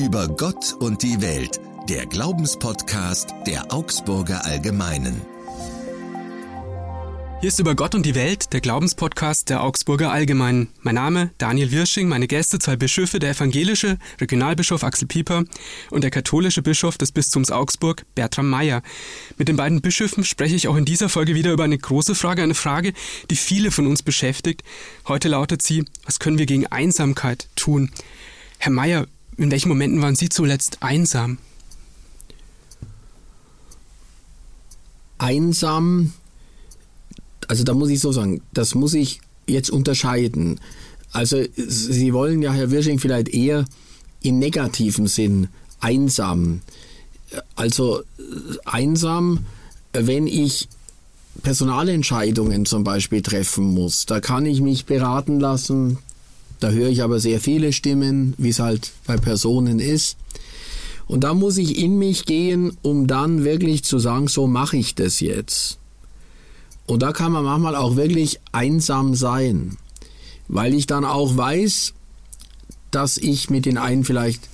Über Gott und die Welt, der Glaubenspodcast der Augsburger Allgemeinen. Hier ist über Gott und die Welt, der Glaubenspodcast der Augsburger Allgemeinen. Mein Name Daniel Wirsching, meine Gäste zwei Bischöfe, der evangelische Regionalbischof Axel Pieper und der katholische Bischof des Bistums Augsburg Bertram Meyer. Mit den beiden Bischöfen spreche ich auch in dieser Folge wieder über eine große Frage, eine Frage, die viele von uns beschäftigt. Heute lautet sie, was können wir gegen Einsamkeit tun? Herr Meyer, in welchen Momenten waren Sie zuletzt einsam? Einsam also da muss ich so sagen, das muss ich jetzt unterscheiden. Also Sie wollen ja, Herr Wirsching, vielleicht eher im negativen Sinn einsam. Also einsam, wenn ich Personalentscheidungen zum Beispiel treffen muss, da kann ich mich beraten lassen, da höre ich aber sehr viele Stimmen, wie es halt bei Personen ist. Und da muss ich in mich gehen, um dann wirklich zu sagen, so mache ich das jetzt. Und da kann man manchmal auch wirklich einsam sein, weil ich dann auch weiß, dass ich mit den einen vielleicht,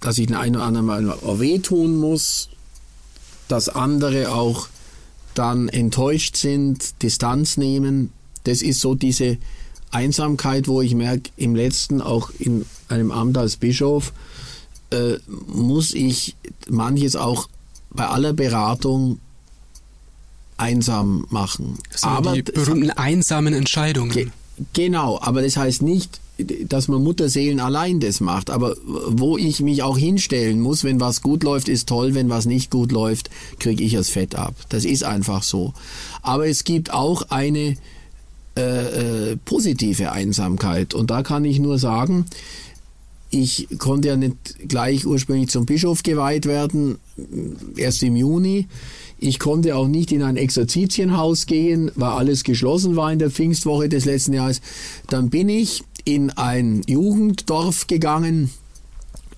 dass ich den einen oder anderen mal wehtun muss, dass andere auch dann enttäuscht sind, Distanz nehmen. Das ist so diese Einsamkeit, wo ich merke, im letzten, auch in einem Amt als Bischof, äh, muss ich manches auch bei aller Beratung einsam machen. Das aber die berühmten einsamen Entscheidungen. Ge genau, aber das heißt nicht, dass man Mutterseelen allein das macht, aber wo ich mich auch hinstellen muss, wenn was gut läuft, ist toll, wenn was nicht gut läuft, kriege ich das Fett ab. Das ist einfach so. Aber es gibt auch eine äh, äh, positive Einsamkeit und da kann ich nur sagen, ich konnte ja nicht gleich ursprünglich zum Bischof geweiht werden, erst im Juni. Ich konnte auch nicht in ein Exerzitienhaus gehen, weil alles geschlossen war in der Pfingstwoche des letzten Jahres. Dann bin ich in ein Jugenddorf gegangen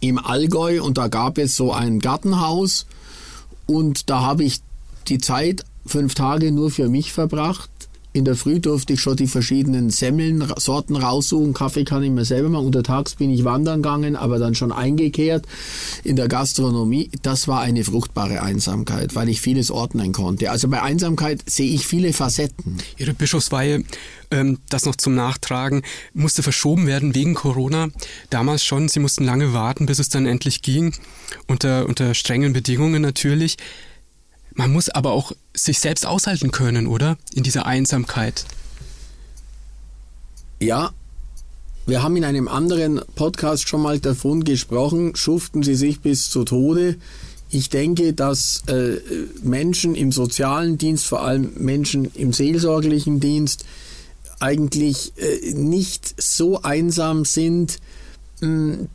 im Allgäu und da gab es so ein Gartenhaus und da habe ich die Zeit fünf Tage nur für mich verbracht in der Früh durfte ich schon die verschiedenen Semmeln-Sorten raussuchen. Kaffee kann ich mir selber machen. Untertags bin ich wandern gegangen, aber dann schon eingekehrt in der Gastronomie. Das war eine fruchtbare Einsamkeit, weil ich vieles ordnen konnte. Also bei Einsamkeit sehe ich viele Facetten. Ihre Bischofsweihe, ähm, das noch zum Nachtragen, musste verschoben werden wegen Corona. Damals schon. Sie mussten lange warten, bis es dann endlich ging. Unter, unter strengen Bedingungen natürlich. Man muss aber auch sich selbst aushalten können, oder? In dieser Einsamkeit. Ja, wir haben in einem anderen Podcast schon mal davon gesprochen, schuften sie sich bis zu Tode. Ich denke, dass äh, Menschen im sozialen Dienst, vor allem Menschen im seelsorglichen Dienst, eigentlich äh, nicht so einsam sind,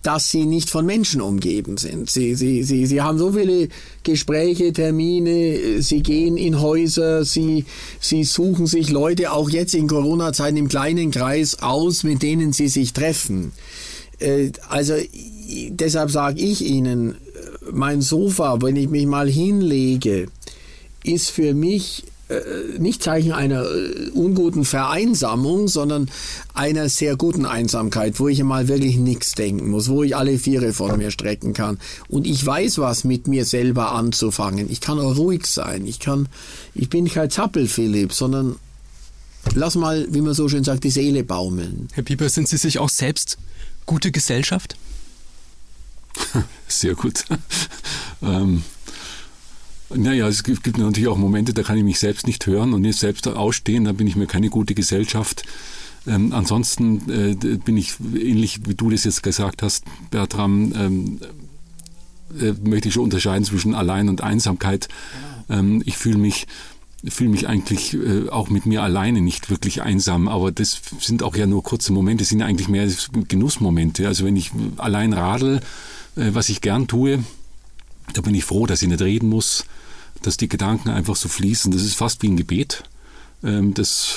dass sie nicht von Menschen umgeben sind. Sie, sie, sie, sie haben so viele Gespräche, Termine, sie gehen in Häuser, sie, sie suchen sich Leute auch jetzt in Corona-Zeiten im kleinen Kreis aus, mit denen sie sich treffen. Äh, also deshalb sage ich Ihnen, mein Sofa, wenn ich mich mal hinlege, ist für mich äh, nicht Zeichen einer äh, unguten Vereinsamung, sondern einer sehr guten Einsamkeit, wo ich mal wirklich nichts denken muss, wo ich alle Viere von mir strecken kann. Und ich weiß, was mit mir selber anzufangen. Ich kann auch ruhig sein. Ich kann, ich bin kein Zappel, Philipp, sondern lass mal, wie man so schön sagt, die Seele baumeln. Herr Pieper, sind Sie sich auch selbst gute Gesellschaft? Sehr gut. ähm, naja, es gibt, gibt natürlich auch Momente, da kann ich mich selbst nicht hören und nicht selbst ausstehen, da bin ich mir keine gute Gesellschaft. Ähm, ansonsten äh, bin ich ähnlich wie du das jetzt gesagt hast, Bertram, ähm, äh, möchte ich schon unterscheiden zwischen Allein und Einsamkeit. Ähm, ich fühle mich fühle mich eigentlich äh, auch mit mir alleine nicht wirklich einsam, aber das sind auch ja nur kurze Momente, sind ja eigentlich mehr Genussmomente. Also wenn ich allein radel, äh, was ich gern tue, da bin ich froh, dass ich nicht reden muss, dass die Gedanken einfach so fließen. Das ist fast wie ein Gebet. Ähm, das,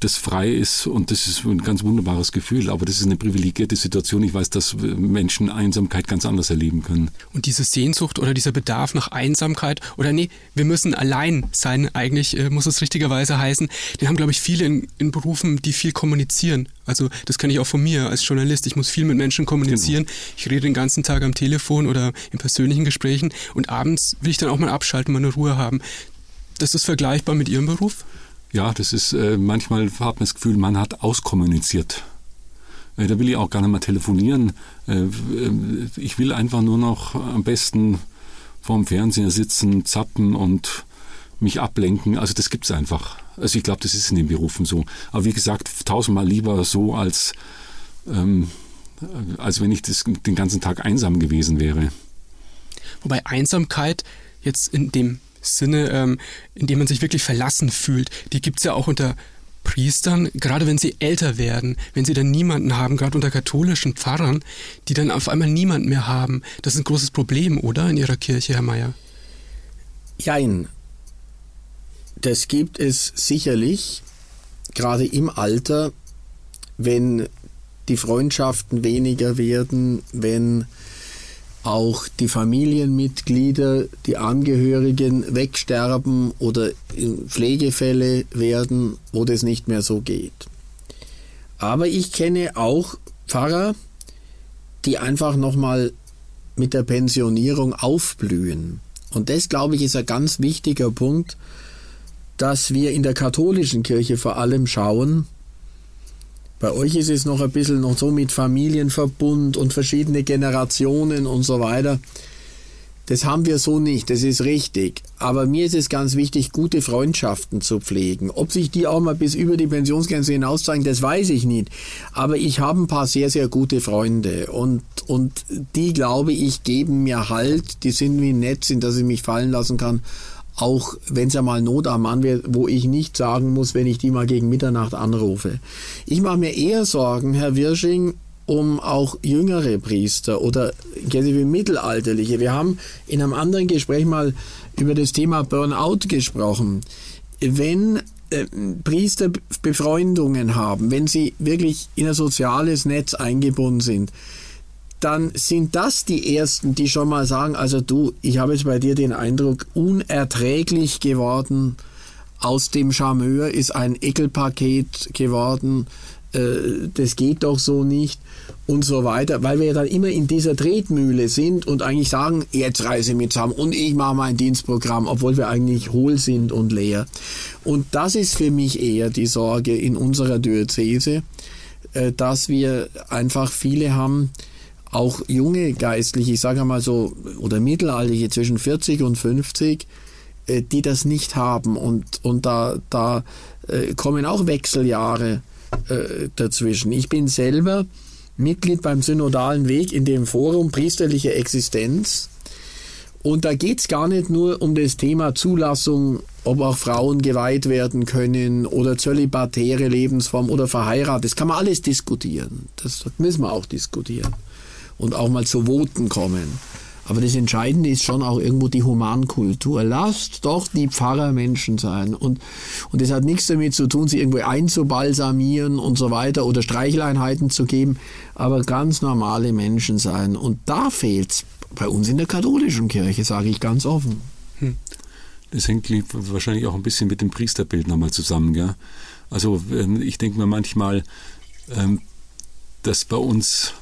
das frei ist und das ist ein ganz wunderbares Gefühl. Aber das ist eine privilegierte Situation. Ich weiß, dass Menschen Einsamkeit ganz anders erleben können. Und diese Sehnsucht oder dieser Bedarf nach Einsamkeit oder nee, wir müssen allein sein, eigentlich äh, muss es richtigerweise heißen, den haben, glaube ich, viele in, in, Berufen, die viel kommunizieren. Also das kenne ich auch von mir als Journalist. Ich muss viel mit Menschen kommunizieren. Genau. Ich rede den ganzen Tag am Telefon oder in persönlichen Gesprächen und abends will ich dann auch mal abschalten, mal eine Ruhe haben. Das ist vergleichbar mit Ihrem Beruf? Ja, das ist, äh, manchmal hat man das Gefühl, man hat auskommuniziert. Äh, da will ich auch gar nicht mehr telefonieren. Äh, äh, ich will einfach nur noch am besten vorm Fernseher sitzen, zappen und mich ablenken. Also das gibt es einfach. Also ich glaube, das ist in den Berufen so. Aber wie gesagt, tausendmal lieber so, als, ähm, als wenn ich das, den ganzen Tag einsam gewesen wäre. Wobei Einsamkeit jetzt in dem Sinne, ähm, in dem man sich wirklich verlassen fühlt, die gibt es ja auch unter Priestern, gerade wenn sie älter werden, wenn sie dann niemanden haben, gerade unter katholischen Pfarrern, die dann auf einmal niemanden mehr haben. Das ist ein großes Problem, oder, in Ihrer Kirche, Herr Mayer? Jein. Das gibt es sicherlich, gerade im Alter, wenn die Freundschaften weniger werden, wenn auch die Familienmitglieder, die Angehörigen wegsterben oder Pflegefälle werden, wo das nicht mehr so geht. Aber ich kenne auch Pfarrer, die einfach nochmal mit der Pensionierung aufblühen. Und das, glaube ich, ist ein ganz wichtiger Punkt, dass wir in der katholischen Kirche vor allem schauen, bei euch ist es noch ein bisschen noch so mit Familienverbund und verschiedene Generationen und so weiter. Das haben wir so nicht, das ist richtig. Aber mir ist es ganz wichtig, gute Freundschaften zu pflegen. Ob sich die auch mal bis über die Pensionsgrenze hinaus zeigen, das weiß ich nicht. Aber ich habe ein paar sehr, sehr gute Freunde und, und die, glaube ich, geben mir Halt. Die sind wie nett, in dass ich mich fallen lassen kann auch wenn es einmal Not am Mann wird, wo ich nicht sagen muss, wenn ich die mal gegen Mitternacht anrufe. Ich mache mir eher Sorgen, Herr Wirsching, um auch jüngere Priester oder wie mittelalterliche. Wir haben in einem anderen Gespräch mal über das Thema Burnout gesprochen. Wenn äh, Priester Befreundungen haben, wenn sie wirklich in ein soziales Netz eingebunden sind, dann sind das die Ersten, die schon mal sagen, also du, ich habe jetzt bei dir den Eindruck, unerträglich geworden, aus dem Charmeur ist ein Ekelpaket geworden, äh, das geht doch so nicht. Und so weiter, weil wir dann immer in dieser Tretmühle sind und eigentlich sagen, jetzt reise mit zusammen und ich mache mein Dienstprogramm, obwohl wir eigentlich hohl sind und leer. Und das ist für mich eher die Sorge in unserer Diözese, äh, dass wir einfach viele haben, auch junge Geistliche, ich sage mal so, oder Mittelalterliche zwischen 40 und 50, äh, die das nicht haben. Und, und da, da äh, kommen auch Wechseljahre äh, dazwischen. Ich bin selber Mitglied beim Synodalen Weg in dem Forum Priesterliche Existenz. Und da geht es gar nicht nur um das Thema Zulassung, ob auch Frauen geweiht werden können oder zölibatäre Lebensform oder verheiratet. Das kann man alles diskutieren. Das müssen wir auch diskutieren und auch mal zu Voten kommen. Aber das Entscheidende ist schon auch irgendwo die Humankultur. Lasst doch die Pfarrer Menschen sein. Und, und das hat nichts damit zu tun, sie irgendwo einzubalsamieren und so weiter oder Streicheleinheiten zu geben, aber ganz normale Menschen sein. Und da fehlt es bei uns in der katholischen Kirche, sage ich ganz offen. Hm. Das hängt wahrscheinlich auch ein bisschen mit dem Priesterbild nochmal zusammen. Gell? Also ähm, ich denke mir manchmal, ähm, dass bei uns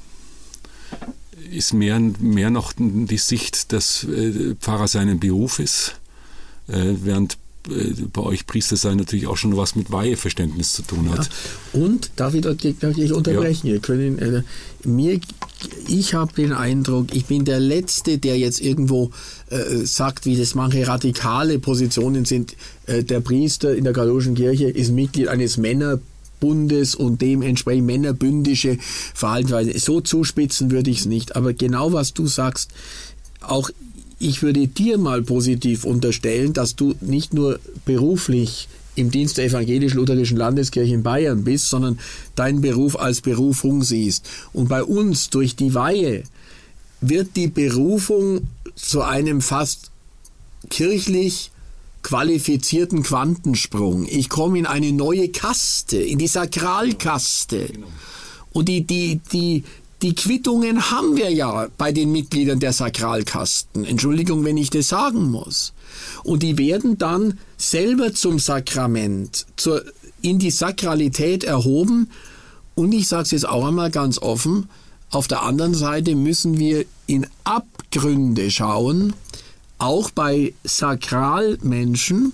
ist mehr, mehr noch die Sicht, dass äh, Pfarrer seinen Beruf ist, äh, während äh, bei euch Priester sein natürlich auch schon was mit Weiheverständnis zu tun hat. Ja. Und darf ich, darf ich unterbrechen? Ja. Können, äh, mir, ich habe den Eindruck, ich bin der Letzte, der jetzt irgendwo äh, sagt, wie das manche radikale Positionen sind. Äh, der Priester in der katholischen Kirche ist Mitglied eines Männer Bundes und dementsprechend männerbündische Verhaltensweise. So zuspitzen würde ich es nicht. Aber genau was du sagst, auch ich würde dir mal positiv unterstellen, dass du nicht nur beruflich im Dienst der evangelisch-lutherischen Landeskirche in Bayern bist, sondern deinen Beruf als Berufung siehst. Und bei uns durch die Weihe wird die Berufung zu einem fast kirchlich qualifizierten Quantensprung. Ich komme in eine neue Kaste, in die Sakralkaste. Und die, die, die, die Quittungen haben wir ja bei den Mitgliedern der Sakralkasten. Entschuldigung, wenn ich das sagen muss. Und die werden dann selber zum Sakrament, zur, in die Sakralität erhoben. Und ich sage es jetzt auch einmal ganz offen, auf der anderen Seite müssen wir in Abgründe schauen, auch bei Sakralmenschen,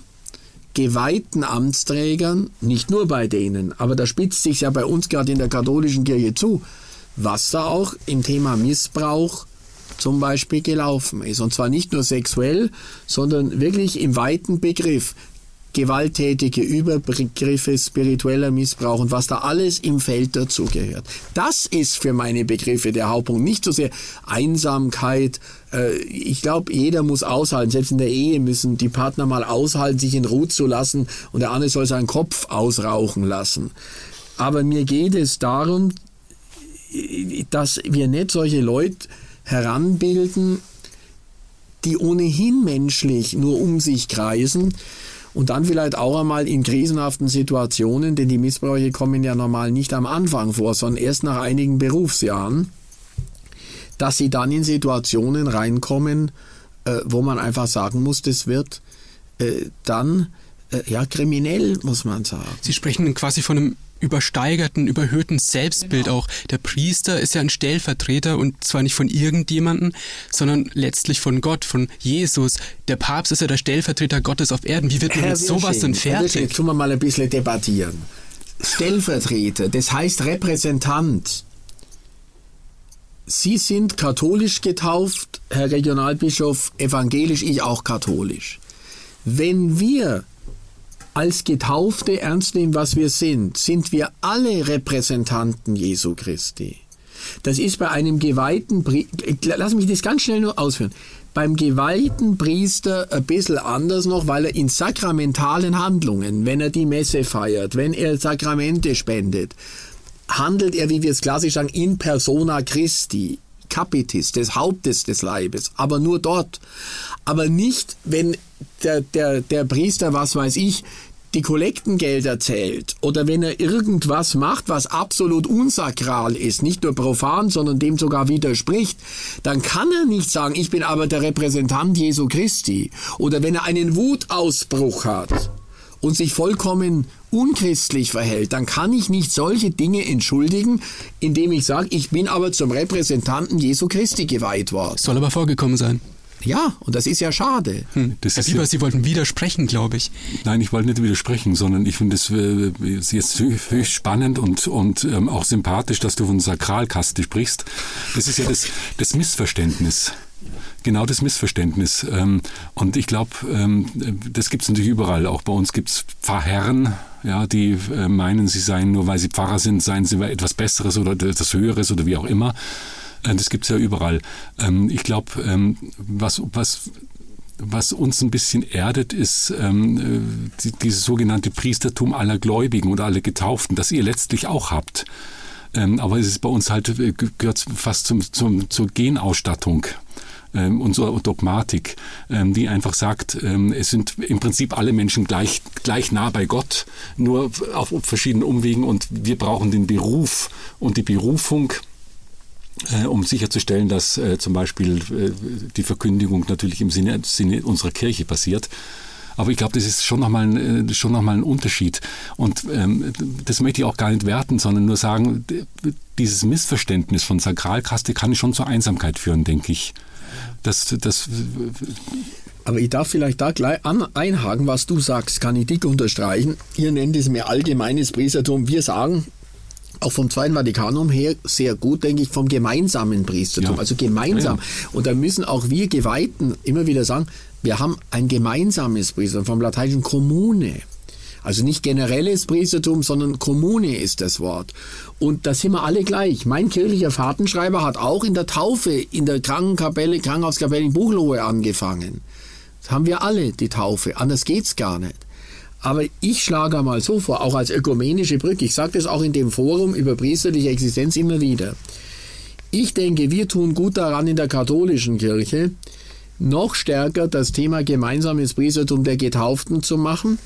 geweihten Amtsträgern, nicht nur bei denen, aber da spitzt sich ja bei uns gerade in der katholischen Kirche zu, was da auch im Thema Missbrauch zum Beispiel gelaufen ist. Und zwar nicht nur sexuell, sondern wirklich im weiten Begriff gewalttätige Übergriffe, spiritueller Missbrauch und was da alles im Feld dazugehört. Das ist für meine Begriffe der Hauptpunkt. Nicht so sehr Einsamkeit. Äh, ich glaube, jeder muss aushalten. Selbst in der Ehe müssen die Partner mal aushalten, sich in Ruhe zu lassen und der andere soll seinen Kopf ausrauchen lassen. Aber mir geht es darum, dass wir nicht solche Leute heranbilden, die ohnehin menschlich nur um sich kreisen, und dann vielleicht auch einmal in krisenhaften Situationen, denn die Missbräuche kommen ja normal nicht am Anfang vor, sondern erst nach einigen Berufsjahren, dass sie dann in Situationen reinkommen, äh, wo man einfach sagen muss, das wird äh, dann äh, ja kriminell, muss man sagen. Sie sprechen quasi von einem übersteigerten, überhöhten Selbstbild genau. auch. Der Priester ist ja ein Stellvertreter und zwar nicht von irgendjemanden, sondern letztlich von Gott, von Jesus. Der Papst ist ja der Stellvertreter Gottes auf Erden. Wie wird man mit sowas denn fertig? Jetzt tun wir mal ein bisschen debattieren. Stellvertreter, das heißt Repräsentant. Sie sind katholisch getauft, Herr Regionalbischof, evangelisch, ich auch katholisch. Wenn wir als Getaufte ernst nehmen, was wir sind, sind wir alle Repräsentanten Jesu Christi. Das ist bei einem geweihten Priester, lass mich das ganz schnell nur ausführen, beim geweihten Priester ein bisschen anders noch, weil er in sakramentalen Handlungen, wenn er die Messe feiert, wenn er Sakramente spendet, handelt er, wie wir es klassisch sagen, in persona Christi. Capitis, des Hauptes des Leibes, aber nur dort. Aber nicht, wenn der, der, der Priester, was weiß ich, die Kollektengelder zählt oder wenn er irgendwas macht, was absolut unsakral ist, nicht nur profan, sondern dem sogar widerspricht, dann kann er nicht sagen, ich bin aber der Repräsentant Jesu Christi. Oder wenn er einen Wutausbruch hat und sich vollkommen unchristlich verhält, dann kann ich nicht solche Dinge entschuldigen, indem ich sage, ich bin aber zum Repräsentanten Jesu Christi geweiht worden. Soll aber vorgekommen sein. Ja, und das ist ja schade. Hm, das Herr Bieber, ja, Sie wollten widersprechen, glaube ich. Nein, ich wollte nicht widersprechen, sondern ich finde es äh, jetzt höchst spannend und, und ähm, auch sympathisch, dass du von Sakralkaste sprichst. Das ist ja das, das Missverständnis genau das Missverständnis. Ähm, und ich glaube, ähm, das gibt es natürlich überall. Auch bei uns gibt es Pfarrherren, ja, die äh, meinen, sie seien nur, weil sie Pfarrer sind, seien sie etwas Besseres oder etwas Höheres oder wie auch immer. Äh, das gibt es ja überall. Ähm, ich glaube, was, was was uns ein bisschen erdet, ist ähm, die, dieses sogenannte Priestertum aller Gläubigen oder aller Getauften, das ihr letztlich auch habt. Ähm, aber es ist bei uns halt, gehört fast zum, zum, zur Genausstattung ähm, unsere Dogmatik, ähm, die einfach sagt, ähm, es sind im Prinzip alle Menschen gleich, gleich nah bei Gott, nur auf verschiedenen Umwegen und wir brauchen den Beruf und die Berufung, äh, um sicherzustellen, dass äh, zum Beispiel äh, die Verkündigung natürlich im Sinne, Sinne unserer Kirche passiert. Aber ich glaube, das ist schon nochmal ein, äh, noch ein Unterschied. Und ähm, das möchte ich auch gar nicht werten, sondern nur sagen, dieses Missverständnis von Sakralkaste kann schon zur Einsamkeit führen, denke ich. Das, das aber ich darf vielleicht da gleich an, einhaken, was du sagst, kann ich dick unterstreichen. Ihr nennt es mir allgemeines Priestertum. Wir sagen, auch vom Zweiten Vatikanum her sehr gut, denke ich, vom gemeinsamen Priestertum. Ja. Also gemeinsam. Ja, ja. Und da müssen auch wir Geweihten immer wieder sagen, wir haben ein gemeinsames Priestertum, vom lateinischen Kommune. Also nicht generelles Priestertum, sondern Kommune ist das Wort. Und da sind wir alle gleich. Mein kirchlicher Fahrtenschreiber hat auch in der Taufe, in der Krankenkapelle, Krankenhauskapelle in Buchlohe angefangen. Das haben wir alle, die Taufe. Anders geht's gar nicht. Aber ich schlage mal so vor, auch als ökumenische Brücke, ich sage das auch in dem Forum über priesterliche Existenz immer wieder. Ich denke, wir tun gut daran in der katholischen Kirche, noch stärker das Thema gemeinsames Priestertum der Getauften zu machen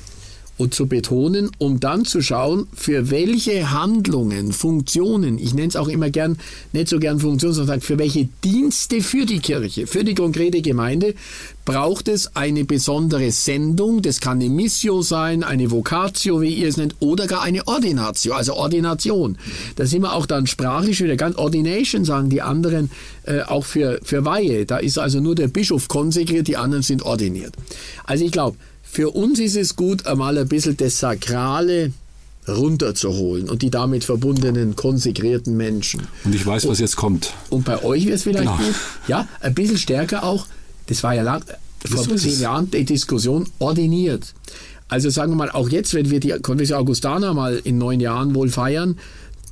und zu betonen, um dann zu schauen, für welche Handlungen, Funktionen, ich nenne es auch immer gern, nicht so gern Funktionen, sondern für welche Dienste für die Kirche, für die konkrete Gemeinde, braucht es eine besondere Sendung. Das kann eine Missio sein, eine Vocatio, wie ihr es nennt, oder gar eine Ordinatio, also Ordination. Da sind wir auch dann sprachlich wieder ganz Ordination, sagen die anderen, äh, auch für, für Weihe. Da ist also nur der Bischof konsekriert, die anderen sind ordiniert. Also ich glaube, für uns ist es gut, einmal ein bisschen das Sakrale runterzuholen und die damit verbundenen konsekrierten Menschen. Und ich weiß, was jetzt kommt. Und bei euch wäre es vielleicht genau. gut, ja, ein bisschen stärker auch, das war ja lang, vor zehn Jahren die Diskussion, ordiniert. Also sagen wir mal, auch jetzt, wenn wir die Konfession Augustana mal in neun Jahren wohl feiern,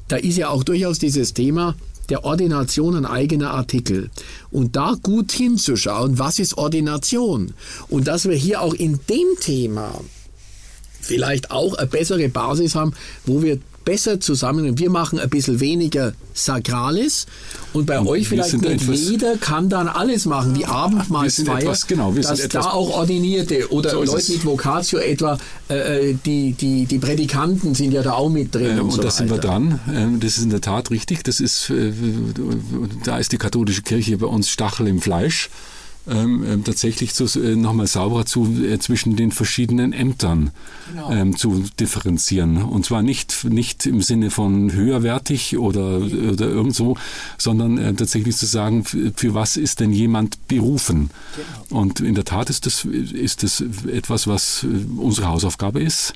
da ist ja auch durchaus dieses Thema, der Ordination ein eigener Artikel. Und da gut hinzuschauen, was ist Ordination? Und dass wir hier auch in dem Thema vielleicht auch eine bessere Basis haben, wo wir besser zusammen. Wir machen ein bisschen weniger Sakrales und bei und euch vielleicht nicht jeder kann dann alles machen, wie Abendmahlsfeier, etwas, genau, wir dass sind da auch Ordinierte oder so Leute mit Vocatio etwa, äh, äh, die, die, die Predikanten sind ja da auch mit drin. Äh, und, und so da sind wir dran. Ähm, das ist in der Tat richtig. Das ist, äh, da ist die katholische Kirche bei uns Stachel im Fleisch ähm, ähm, tatsächlich zu, äh, nochmal sauberer zu, äh, zwischen den verschiedenen Ämtern genau. ähm, zu differenzieren. Und zwar nicht, nicht im Sinne von höherwertig oder, oder irgend so, sondern äh, tatsächlich zu sagen, für was ist denn jemand berufen? Genau. Und in der Tat ist das, ist das etwas, was äh, unsere Hausaufgabe ist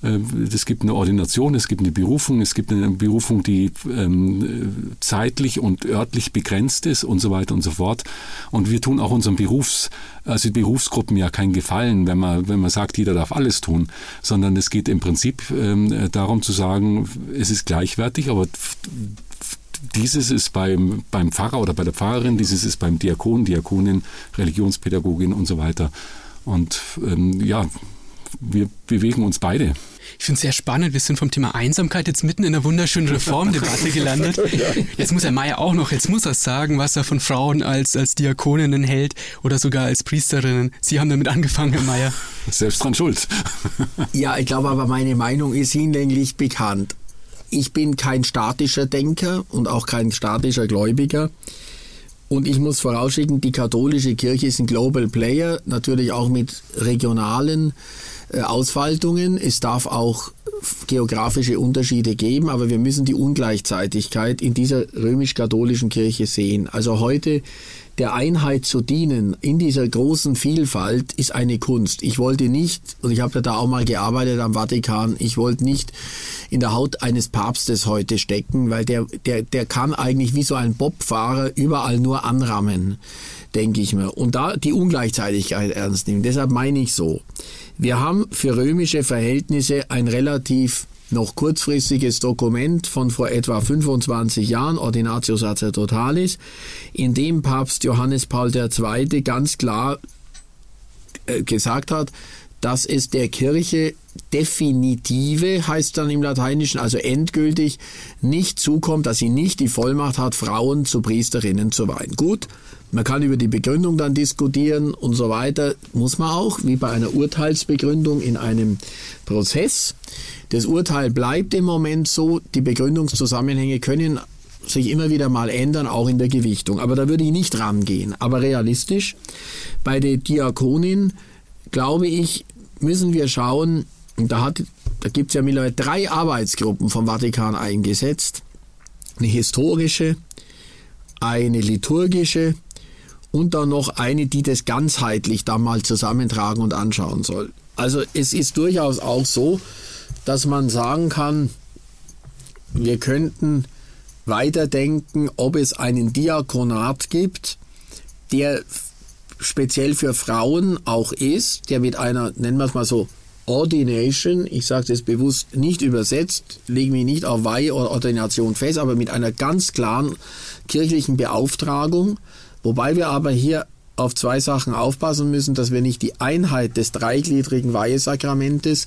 es gibt eine Ordination, es gibt eine Berufung, es gibt eine Berufung, die ähm, zeitlich und örtlich begrenzt ist und so weiter und so fort. Und wir tun auch unseren Berufs, also Berufsgruppen ja keinen Gefallen, wenn man, wenn man sagt, jeder darf alles tun, sondern es geht im Prinzip ähm, darum zu sagen, es ist gleichwertig, aber dieses ist beim, beim Pfarrer oder bei der Pfarrerin, dieses ist beim Diakon, Diakonin, Religionspädagogin und so weiter. Und ähm, ja, wir bewegen uns beide. Ich finde es sehr spannend. Wir sind vom Thema Einsamkeit jetzt mitten in einer wunderschönen Reformdebatte gelandet. Jetzt muss Herr Meier auch noch, jetzt muss er sagen, was er von Frauen als, als Diakoninnen hält oder sogar als Priesterinnen. Sie haben damit angefangen, Herr Meier. Selbst dran schuld. ja, ich glaube aber, meine Meinung ist hinlänglich bekannt. Ich bin kein statischer Denker und auch kein statischer Gläubiger. Und ich muss vorausschicken, die katholische Kirche ist ein Global Player, natürlich auch mit regionalen äh, Ausfaltungen. Es darf auch geografische Unterschiede geben, aber wir müssen die Ungleichzeitigkeit in dieser römisch-katholischen Kirche sehen. Also heute der Einheit zu dienen in dieser großen Vielfalt ist eine Kunst. Ich wollte nicht, und ich habe ja da auch mal gearbeitet am Vatikan, ich wollte nicht in der Haut eines Papstes heute stecken, weil der, der, der kann eigentlich wie so ein Bobfahrer überall nur anrammen, denke ich mir. Und da die Ungleichzeitigkeit ernst nehmen. Deshalb meine ich so. Wir haben für römische Verhältnisse ein relativ noch kurzfristiges Dokument von vor etwa 25 Jahren, Ordinatio Sacerdotalis, in dem Papst Johannes Paul II. ganz klar äh, gesagt hat, dass es der Kirche definitive, heißt dann im Lateinischen, also endgültig, nicht zukommt, dass sie nicht die Vollmacht hat, Frauen zu Priesterinnen zu weihen. Gut, man kann über die Begründung dann diskutieren und so weiter, muss man auch, wie bei einer Urteilsbegründung in einem Prozess. Das Urteil bleibt im Moment so, die Begründungszusammenhänge können sich immer wieder mal ändern, auch in der Gewichtung. Aber da würde ich nicht rangehen. Aber realistisch, bei der Diakonin, glaube ich, müssen wir schauen, und da, hat, da gibt es ja mittlerweile drei Arbeitsgruppen vom Vatikan eingesetzt. Eine historische, eine liturgische und dann noch eine, die das ganzheitlich da mal zusammentragen und anschauen soll. Also es ist durchaus auch so, dass man sagen kann, wir könnten weiterdenken, ob es einen Diakonat gibt, der speziell für Frauen auch ist, der mit einer, nennen wir es mal so, Ordination, ich sage das bewusst nicht übersetzt, lege mich nicht auf Weihe oder Ordination fest, aber mit einer ganz klaren kirchlichen Beauftragung, wobei wir aber hier auf zwei Sachen aufpassen müssen, dass wir nicht die Einheit des dreigliedrigen Weihesakramentes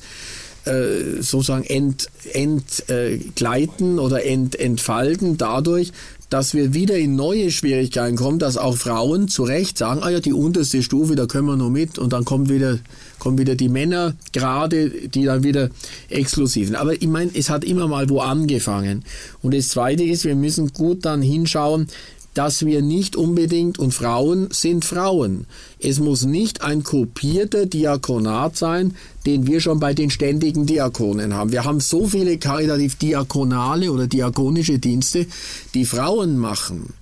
äh, sozusagen ent, entgleiten äh, oder ent, entfalten dadurch, dass wir wieder in neue Schwierigkeiten kommen, dass auch Frauen zu Recht sagen, ah ja, die unterste Stufe, da können wir nur mit und dann kommt wieder, kommen wieder die Männer gerade, die dann wieder exklusiv sind. Aber ich meine, es hat immer mal wo angefangen. Und das Zweite ist, wir müssen gut dann hinschauen, dass wir nicht unbedingt, und Frauen sind Frauen, es muss nicht ein kopierter Diakonat sein, den wir schon bei den ständigen Diakonen haben. Wir haben so viele karitativ diakonale oder diakonische Dienste, die Frauen machen.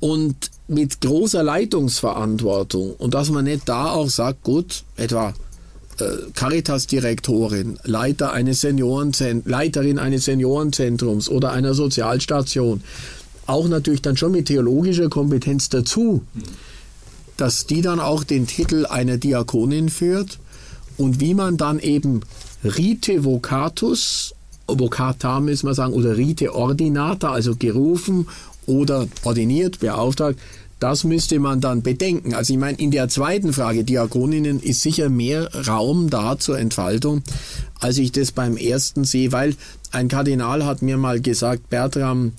Und mit großer Leitungsverantwortung. Und dass man nicht da auch sagt, gut, etwa äh, Caritas-Direktorin, Leiter eines Seniorenzent Leiterin eines Seniorenzentrums oder einer Sozialstation, auch natürlich dann schon mit theologischer Kompetenz dazu, dass die dann auch den Titel einer Diakonin führt und wie man dann eben Rite Vocatus, Vocata müssen wir sagen, oder Rite Ordinata, also gerufen oder ordiniert, beauftragt, das müsste man dann bedenken. Also ich meine, in der zweiten Frage, Diakoninnen, ist sicher mehr Raum da zur Entfaltung, als ich das beim ersten sehe, weil ein Kardinal hat mir mal gesagt, Bertram,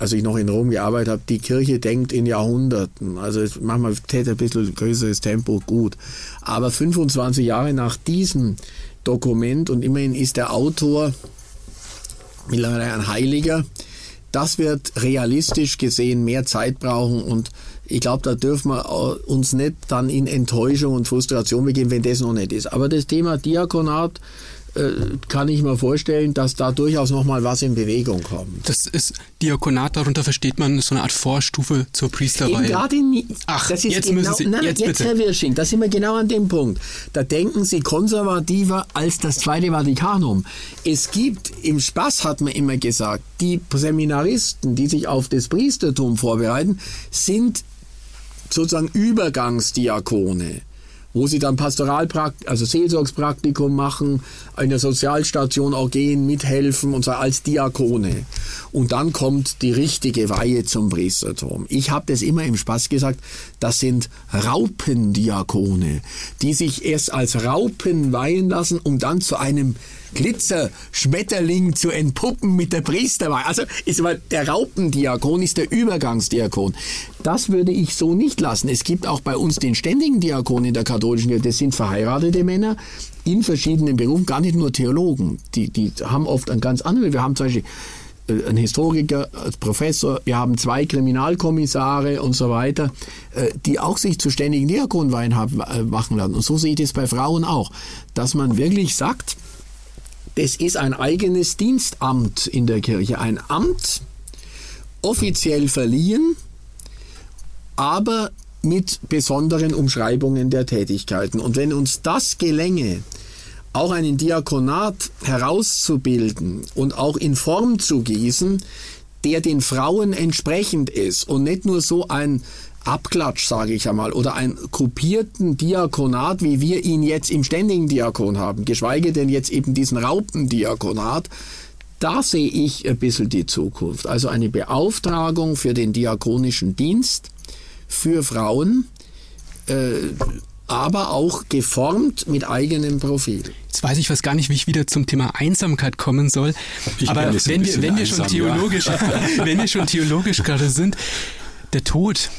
als ich noch in Rom gearbeitet habe, die Kirche denkt in Jahrhunderten. Also manchmal täte ein bisschen größeres Tempo gut. Aber 25 Jahre nach diesem Dokument und immerhin ist der Autor mittlerweile ein Heiliger, das wird realistisch gesehen mehr Zeit brauchen und ich glaube, da dürfen wir uns nicht dann in Enttäuschung und Frustration begeben, wenn das noch nicht ist. Aber das Thema Diakonat, äh, kann ich mir vorstellen, dass da durchaus noch mal was in Bewegung kommt. Das ist Diakonat, darunter versteht man so eine Art Vorstufe zur Priesterweihe. Gerade in, Ach, das ist jetzt genau, müssen Sie, nein, jetzt, jetzt Herr Wirsching, da sind wir genau an dem Punkt. Da denken Sie konservativer als das Zweite Vatikanum. Es gibt, im Spaß hat man immer gesagt, die Seminaristen, die sich auf das Priestertum vorbereiten, sind sozusagen Übergangsdiakone wo sie dann Pastoralpraktikum, also Seelsorgspraktikum machen, in der Sozialstation auch gehen, mithelfen und so als Diakone. Und dann kommt die richtige Weihe zum Priestertum. Ich habe das immer im Spaß gesagt, das sind Raupendiakone, die sich erst als Raupen weihen lassen, um dann zu einem Glitzerschmetterling zu entpuppen mit der Priesterweihe. Also ist aber der Raupendiakon ist der Übergangsdiakon. Das würde ich so nicht lassen. Es gibt auch bei uns den ständigen Diakon in der katholischen Kirche. Das sind verheiratete Männer in verschiedenen Berufen, gar nicht nur Theologen. Die, die haben oft ein ganz anderes. Wir haben zum Beispiel äh, ein Historiker als Professor, wir haben zwei Kriminalkommissare und so weiter, äh, die auch sich zu ständigen Diakonweihen äh, machen lassen. Und so sieht es bei Frauen auch, dass man wirklich sagt, das ist ein eigenes Dienstamt in der Kirche, ein Amt, offiziell verliehen, aber mit besonderen Umschreibungen der Tätigkeiten. Und wenn uns das gelänge, auch einen Diakonat herauszubilden und auch in Form zu gießen, der den Frauen entsprechend ist und nicht nur so ein Abklatsch, sage ich einmal, oder einen kopierten Diakonat, wie wir ihn jetzt im ständigen Diakon haben, geschweige denn jetzt eben diesen Raupendiakonat, da sehe ich ein bisschen die Zukunft. Also eine Beauftragung für den diakonischen Dienst für Frauen, äh, aber auch geformt mit eigenem Profil. Jetzt weiß ich fast gar nicht, wie ich wieder zum Thema Einsamkeit kommen soll. Ich aber wenn wir, wenn wir schon theologisch, ja. wenn wir schon theologisch gerade sind, der Tod,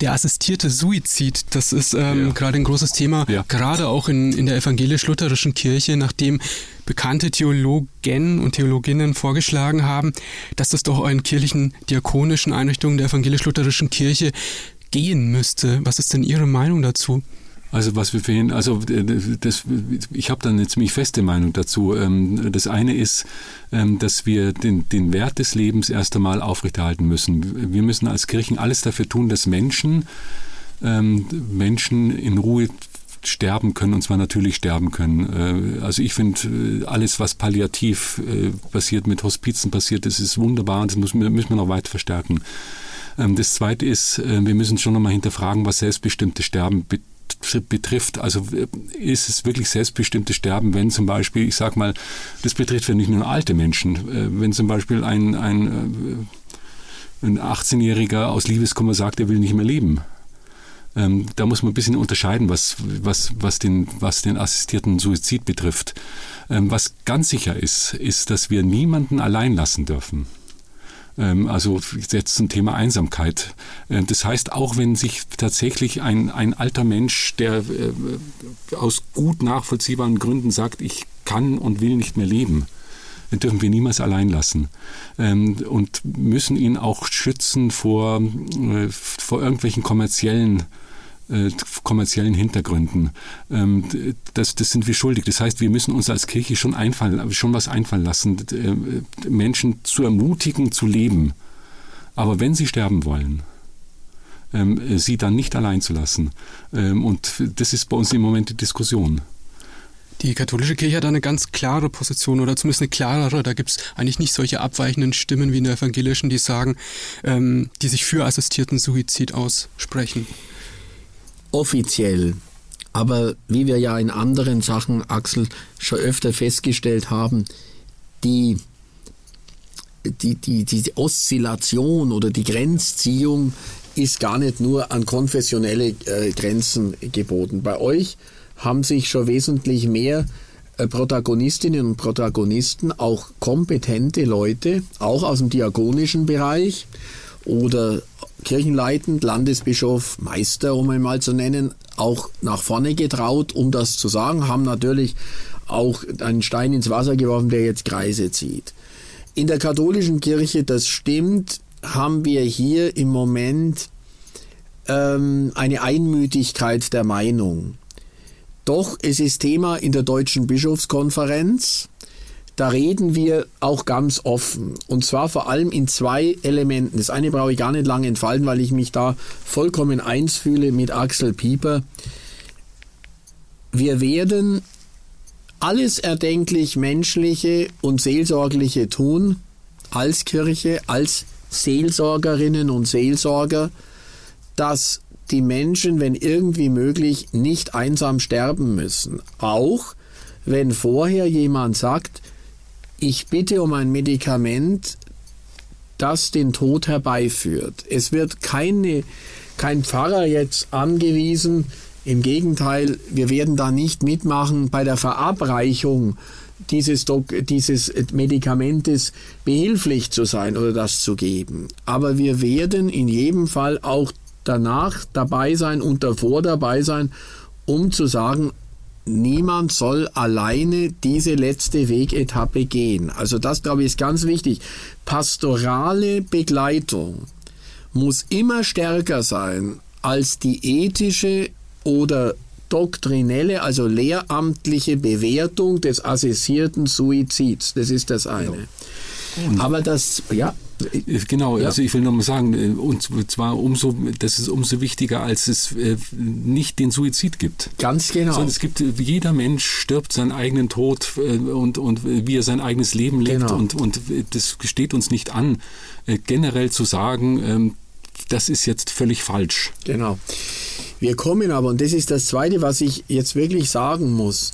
der assistierte Suizid, das ist ähm, ja. gerade ein großes Thema, ja. gerade auch in, in der evangelisch-lutherischen Kirche, nachdem bekannte Theologen und Theologinnen vorgeschlagen haben, dass das doch in kirchlichen diakonischen Einrichtungen der evangelisch-lutherischen Kirche gehen müsste. Was ist denn Ihre Meinung dazu? Also was wir vorhin, also äh, das, ich habe da eine ziemlich feste Meinung dazu. Ähm, das eine ist, ähm, dass wir den, den Wert des Lebens erst einmal aufrechterhalten müssen. Wir müssen als Kirchen alles dafür tun, dass Menschen, ähm, Menschen in Ruhe sterben können und zwar natürlich sterben können. Äh, also ich finde, äh, alles, was palliativ passiert, mit Hospizen passiert, das ist wunderbar und das müssen wir, müssen wir noch weit verstärken. Das Zweite ist, wir müssen schon nochmal hinterfragen, was selbstbestimmtes Sterben betrifft betrifft. Also äh, ist es wirklich selbstbestimmtes Sterben, wenn zum Beispiel, ich sag mal, das betrifft ja nicht nur alte Menschen, äh, wenn zum Beispiel ein, ein, äh, ein 18-Jähriger aus Liebeskummer sagt, er will nicht mehr leben Ähm, da muss man ein bisschen unterscheiden, was, was, was, den, was den assistierten Suizid betrifft. Ähm, was ganz sicher ist, ist, dass wir niemanden allein lassen dürfen. Ähm, also jetzt zum Thema Einsamkeit. Äh, das heißt, auch wenn sich tatsächlich ein, ein alter Mensch, der äh, aus gut nachvollziehbaren Gründen sagt, ich kann und will nicht mehr leben, dürfen wir niemals allein lassen ähm, und müssen ihn auch schützen vor, äh, vor irgendwelchen kommerziellen äh, kommerziellen Hintergründen. Ähm, das, das sind wir schuldig. Das heißt, wir müssen uns als Kirche schon einfallen, schon was einfallen lassen, äh, Menschen zu ermutigen, zu leben. Aber wenn sie sterben wollen, ähm, sie dann nicht allein zu lassen. Ähm, und das ist bei uns im Moment die Diskussion. Die katholische Kirche hat eine ganz klare Position oder zumindest eine klarere. Da gibt es eigentlich nicht solche abweichenden Stimmen wie in der evangelischen, die sagen, ähm, die sich für assistierten Suizid aussprechen offiziell. Aber wie wir ja in anderen Sachen, Axel, schon öfter festgestellt haben, die, die, die, die Oszillation oder die Grenzziehung ist gar nicht nur an konfessionelle äh, Grenzen geboten. Bei euch haben sich schon wesentlich mehr äh, Protagonistinnen und Protagonisten, auch kompetente Leute, auch aus dem diakonischen Bereich oder kirchenleitend, Landesbischof, Meister, um ihn mal zu nennen, auch nach vorne getraut, um das zu sagen, haben natürlich auch einen Stein ins Wasser geworfen, der jetzt Kreise zieht. In der katholischen Kirche, das stimmt, haben wir hier im Moment ähm, eine Einmütigkeit der Meinung. Doch es ist Thema in der Deutschen Bischofskonferenz da reden wir auch ganz offen. Und zwar vor allem in zwei Elementen. Das eine brauche ich gar nicht lange entfalten, weil ich mich da vollkommen eins fühle mit Axel Pieper. Wir werden alles erdenklich Menschliche und Seelsorgliche tun, als Kirche, als Seelsorgerinnen und Seelsorger, dass die Menschen, wenn irgendwie möglich, nicht einsam sterben müssen. Auch wenn vorher jemand sagt, ich bitte um ein Medikament, das den Tod herbeiführt. Es wird keine, kein Pfarrer jetzt angewiesen. Im Gegenteil, wir werden da nicht mitmachen bei der Verabreichung dieses, dieses Medikamentes behilflich zu sein oder das zu geben. Aber wir werden in jedem Fall auch danach dabei sein und davor dabei sein, um zu sagen, niemand soll alleine diese letzte Wegetappe gehen. Also das, glaube ich, ist ganz wichtig. Pastorale Begleitung muss immer stärker sein als die ethische oder doktrinelle, also lehramtliche Bewertung des assistierten Suizids. Das ist das eine. Aber das, ja, äh, genau, ja. also ich will nochmal sagen, äh, und zwar umso, das ist umso wichtiger, als es äh, nicht den Suizid gibt. Ganz genau. Sondern es gibt, jeder Mensch stirbt seinen eigenen Tod und, und wie er sein eigenes Leben lebt genau. und, und das steht uns nicht an, generell zu sagen, ähm, das ist jetzt völlig falsch. Genau. Wir kommen aber, und das ist das Zweite, was ich jetzt wirklich sagen muss,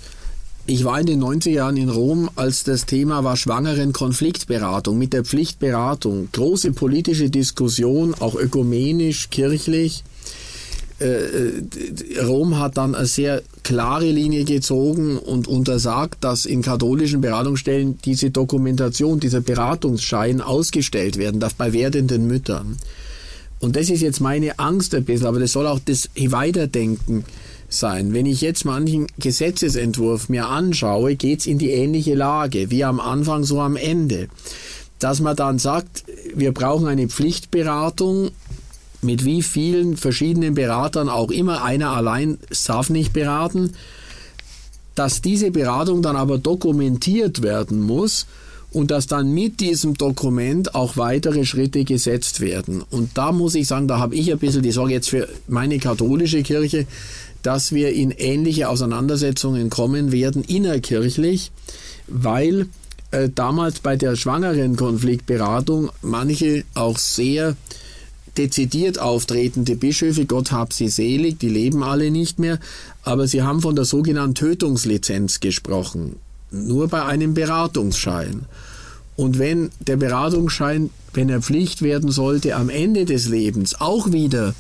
ich war in den 90er Jahren in Rom, als das Thema war schwangeren Konfliktberatung mit der Pflichtberatung. Große politische Diskussion, auch ökumenisch, kirchlich. Äh, äh, Rom hat dann eine sehr klare Linie gezogen und untersagt, dass in katholischen Beratungsstellen diese Dokumentation, dieser Beratungsschein ausgestellt werden darf bei werdenden Müttern. Und das ist jetzt meine Angst ein bisschen, aber das soll auch das Weiterdenken sein. Wenn ich jetzt manchen Gesetzesentwurf mir anschaue, geht es in die ähnliche Lage, wie am Anfang, so am Ende. Dass man dann sagt, wir brauchen eine Pflichtberatung, mit wie vielen verschiedenen Beratern auch immer, einer allein darf nicht beraten, dass diese Beratung dann aber dokumentiert werden muss und dass dann mit diesem Dokument auch weitere Schritte gesetzt werden. Und da muss ich sagen, da habe ich ein bisschen die Sorge jetzt für meine katholische Kirche, dass wir in ähnliche Auseinandersetzungen kommen werden innerkirchlich, weil äh, damals bei der schwangeren Konfliktberatung manche auch sehr dezidiert auftretende Bischöfe, Gott hab sie selig, die leben alle nicht mehr, aber sie haben von der sogenannten Tötungslizenz gesprochen, nur bei einem Beratungsschein. Und wenn der Beratungsschein, wenn er Pflicht werden sollte, am Ende des Lebens auch wieder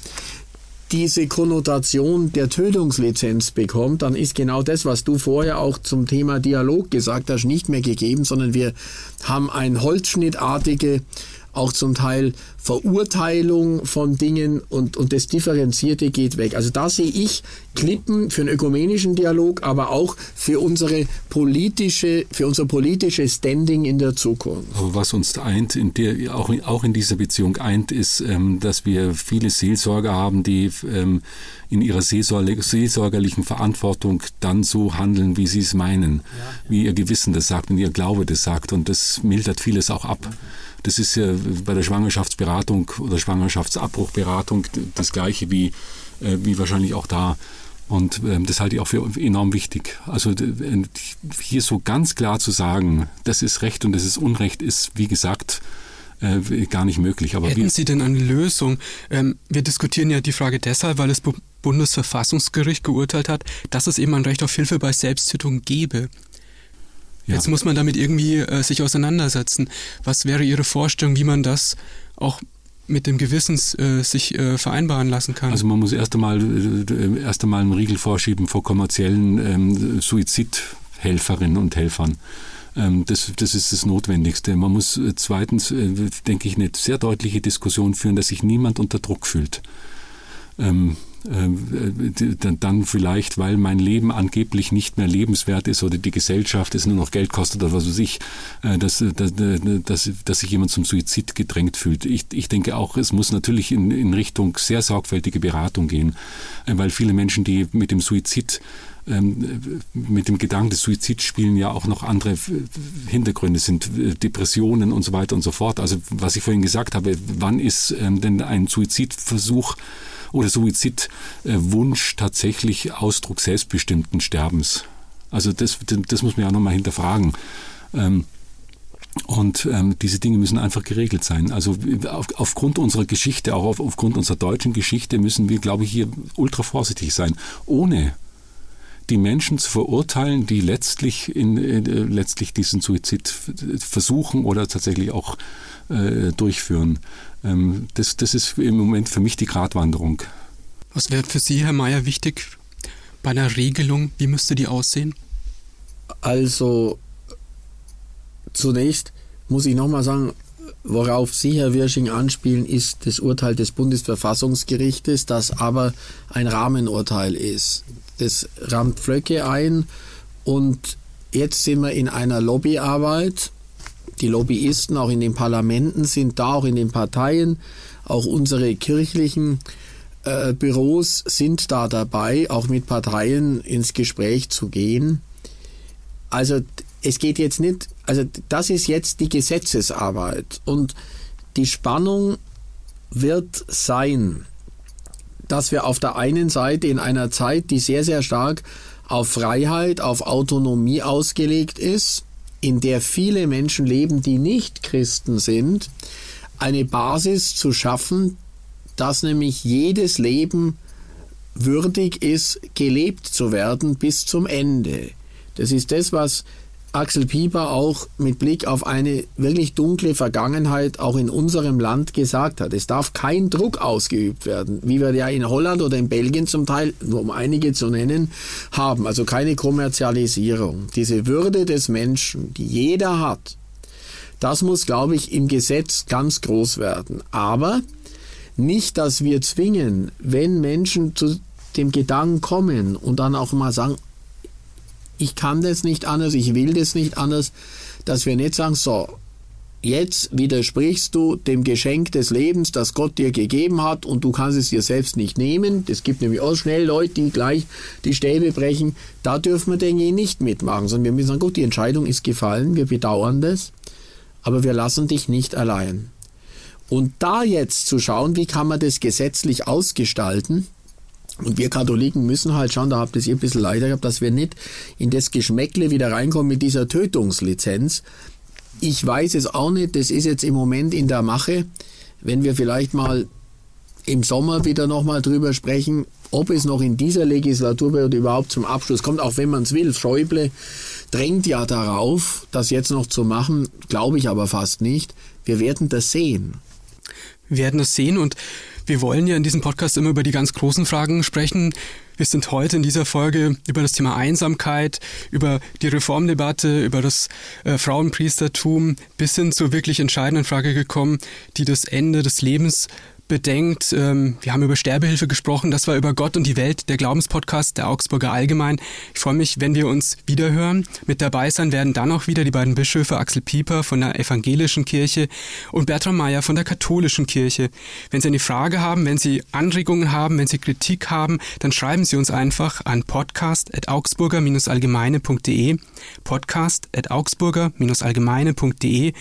diese Konnotation der Tötungslizenz bekommt, dann ist genau das, was du vorher auch zum Thema Dialog gesagt hast, nicht mehr gegeben, sondern wir haben ein holzschnittartige auch zum Teil Verurteilung von Dingen und, und das Differenzierte geht weg. Also da sehe ich Klippen für einen ökumenischen Dialog, aber auch für unsere politische, für unser politisches Standing in der Zukunft. Aber was uns eint, in der, auch, auch in dieser Beziehung eint, ist, ähm, dass wir viele Seelsorger haben, die ähm, in ihrer seelsorgerlichen Verantwortung dann so handeln, wie sie es meinen, ja. wie ihr Gewissen das sagt und ihr Glaube das sagt. Und das mildert vieles auch ab. Das ist ja bei der Schwangerschaftsberatung oder Schwangerschaftsabbruchberatung das gleiche wie, äh, wie wahrscheinlich auch da. Und ähm, das halte ich auch für enorm wichtig. Also hier so ganz klar zu sagen, das ist Recht und das ist Unrecht, ist wie gesagt äh, gar nicht möglich. Aber Hätten Sie denn eine Lösung? Ähm, wir diskutieren ja die Frage deshalb, weil das Bundesverfassungsgericht geurteilt hat, dass es eben ein Recht auf Hilfe bei Selbsttötung gebe. Ja. Jetzt muss man damit irgendwie äh, sich auseinandersetzen. Was wäre Ihre Vorstellung, wie man das auch mit dem Gewissens äh, sich äh, vereinbaren lassen kann? Also man muss erst einmal, äh, erst einmal einen Riegel vorschieben vor kommerziellen ähm, Suizidhelferinnen und Helfern. Ähm, das, das ist das Notwendigste. Man muss äh, zweitens, äh, denke ich, eine sehr deutliche Diskussion führen, dass sich niemand unter Druck fühlt. Ähm, äh, dann vielleicht, weil mein Leben angeblich nicht mehr lebenswert ist oder die Gesellschaft es nur noch Geld kostet oder was weiß ich, äh, dass, dass, dass, dass sich jemand zum Suizid gedrängt fühlt. Ich, ich denke auch, es muss natürlich in, in Richtung sehr sorgfältige Beratung gehen, äh, weil viele Menschen, die mit dem Suizid ähm, mit dem Gedanken des Suizids spielen ja auch noch andere Hintergründe, sind Depressionen und so weiter und so fort. Also was ich vorhin gesagt habe, wann ist ähm, denn ein Suizidversuch oder Suizidwunsch tatsächlich Ausdruck selbstbestimmten Sterbens. Also das, das muss man ja nochmal hinterfragen. Ähm, und ähm, diese Dinge müssen einfach geregelt sein. Also auf, aufgrund unserer Geschichte, auch auf, aufgrund unserer deutschen Geschichte, müssen wir, glaube ich, hier ultra vorsichtig sein. Ohne die Menschen zu verurteilen, die letztlich, in, äh, letztlich diesen Suizid versuchen oder tatsächlich auch äh, durchführen. Ähm, das, das ist im Moment für mich die Gratwanderung. Was wäre für Sie, Herr Mayer, wichtig bei einer Regelung? Wie müsste die aussehen? Also zunächst muss ich nochmal sagen, worauf Sie, Herr Wirsching, anspielen, ist das Urteil des Bundesverfassungsgerichtes, das aber ein Rahmenurteil ist. Das rammt Flöcke ein. Und jetzt sind wir in einer Lobbyarbeit. Die Lobbyisten auch in den Parlamenten sind da, auch in den Parteien, auch unsere kirchlichen äh, Büros sind da dabei, auch mit Parteien ins Gespräch zu gehen. Also es geht jetzt nicht, also das ist jetzt die Gesetzesarbeit. Und die Spannung wird sein, dass wir auf der einen Seite in einer Zeit, die sehr, sehr stark auf Freiheit, auf Autonomie ausgelegt ist, in der viele Menschen leben, die nicht Christen sind, eine Basis zu schaffen, dass nämlich jedes Leben würdig ist, gelebt zu werden bis zum Ende. Das ist das, was Axel Pieper auch mit Blick auf eine wirklich dunkle Vergangenheit auch in unserem Land gesagt hat. Es darf kein Druck ausgeübt werden, wie wir ja in Holland oder in Belgien zum Teil, nur um einige zu nennen, haben. Also keine Kommerzialisierung. Diese Würde des Menschen, die jeder hat, das muss, glaube ich, im Gesetz ganz groß werden. Aber nicht, dass wir zwingen, wenn Menschen zu dem Gedanken kommen und dann auch mal sagen, ich kann das nicht anders, ich will das nicht anders, dass wir nicht sagen, so, jetzt widersprichst du dem Geschenk des Lebens, das Gott dir gegeben hat und du kannst es dir selbst nicht nehmen. Das gibt nämlich auch schnell Leute, die gleich die Stäbe brechen. Da dürfen wir, denke ich, nicht mitmachen, sondern wir müssen sagen, gut, die Entscheidung ist gefallen, wir bedauern das, aber wir lassen dich nicht allein. Und da jetzt zu schauen, wie kann man das gesetzlich ausgestalten, und wir Katholiken müssen halt schauen, da habt ihr ein bisschen leider gehabt, dass wir nicht in das Geschmäckle wieder reinkommen mit dieser Tötungslizenz. Ich weiß es auch nicht, das ist jetzt im Moment in der Mache. Wenn wir vielleicht mal im Sommer wieder nochmal drüber sprechen, ob es noch in dieser Legislaturperiode überhaupt zum Abschluss kommt, auch wenn man es will. Schäuble drängt ja darauf, das jetzt noch zu machen, glaube ich aber fast nicht. Wir werden das sehen. Wir werden das sehen und Wir wollen ja in diesem Podcast immer über die ganz großen Fragen sprechen. Wir sind heute in dieser Folge über das Thema Einsamkeit, über die Reformdebatte, über das äh, Frauenpriestertum bis hin zur wirklich entscheidenden Frage gekommen, die das Ende des Lebens bedenkt, ähm, wir haben über Sterbehilfe gesprochen, das war über Gott und die Welt, der Glaubenspodcast der Augsburger Allgemein. Ich freue mich, wenn wir uns wiederhören. Mit dabei sein werden dann auch wieder die beiden Bischöfe Axel Pieper von der Evangelischen Kirche und Bertram Meyer von der Katholischen Kirche. Wenn Sie eine Frage haben, wenn Sie Anregungen haben, wenn Sie Kritik haben, dann schreiben Sie uns einfach an podcast.augsburger-allgemeine.de podcast.augsburger-allgemeine.de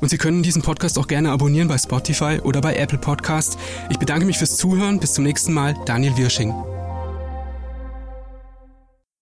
und Sie können diesen Podcast auch gerne abonnieren bei Spotify oder bei Apple Podcasts. Ich bedanke mich fürs Zuhören. Bis zum nächsten Mal. Daniel Wirsching.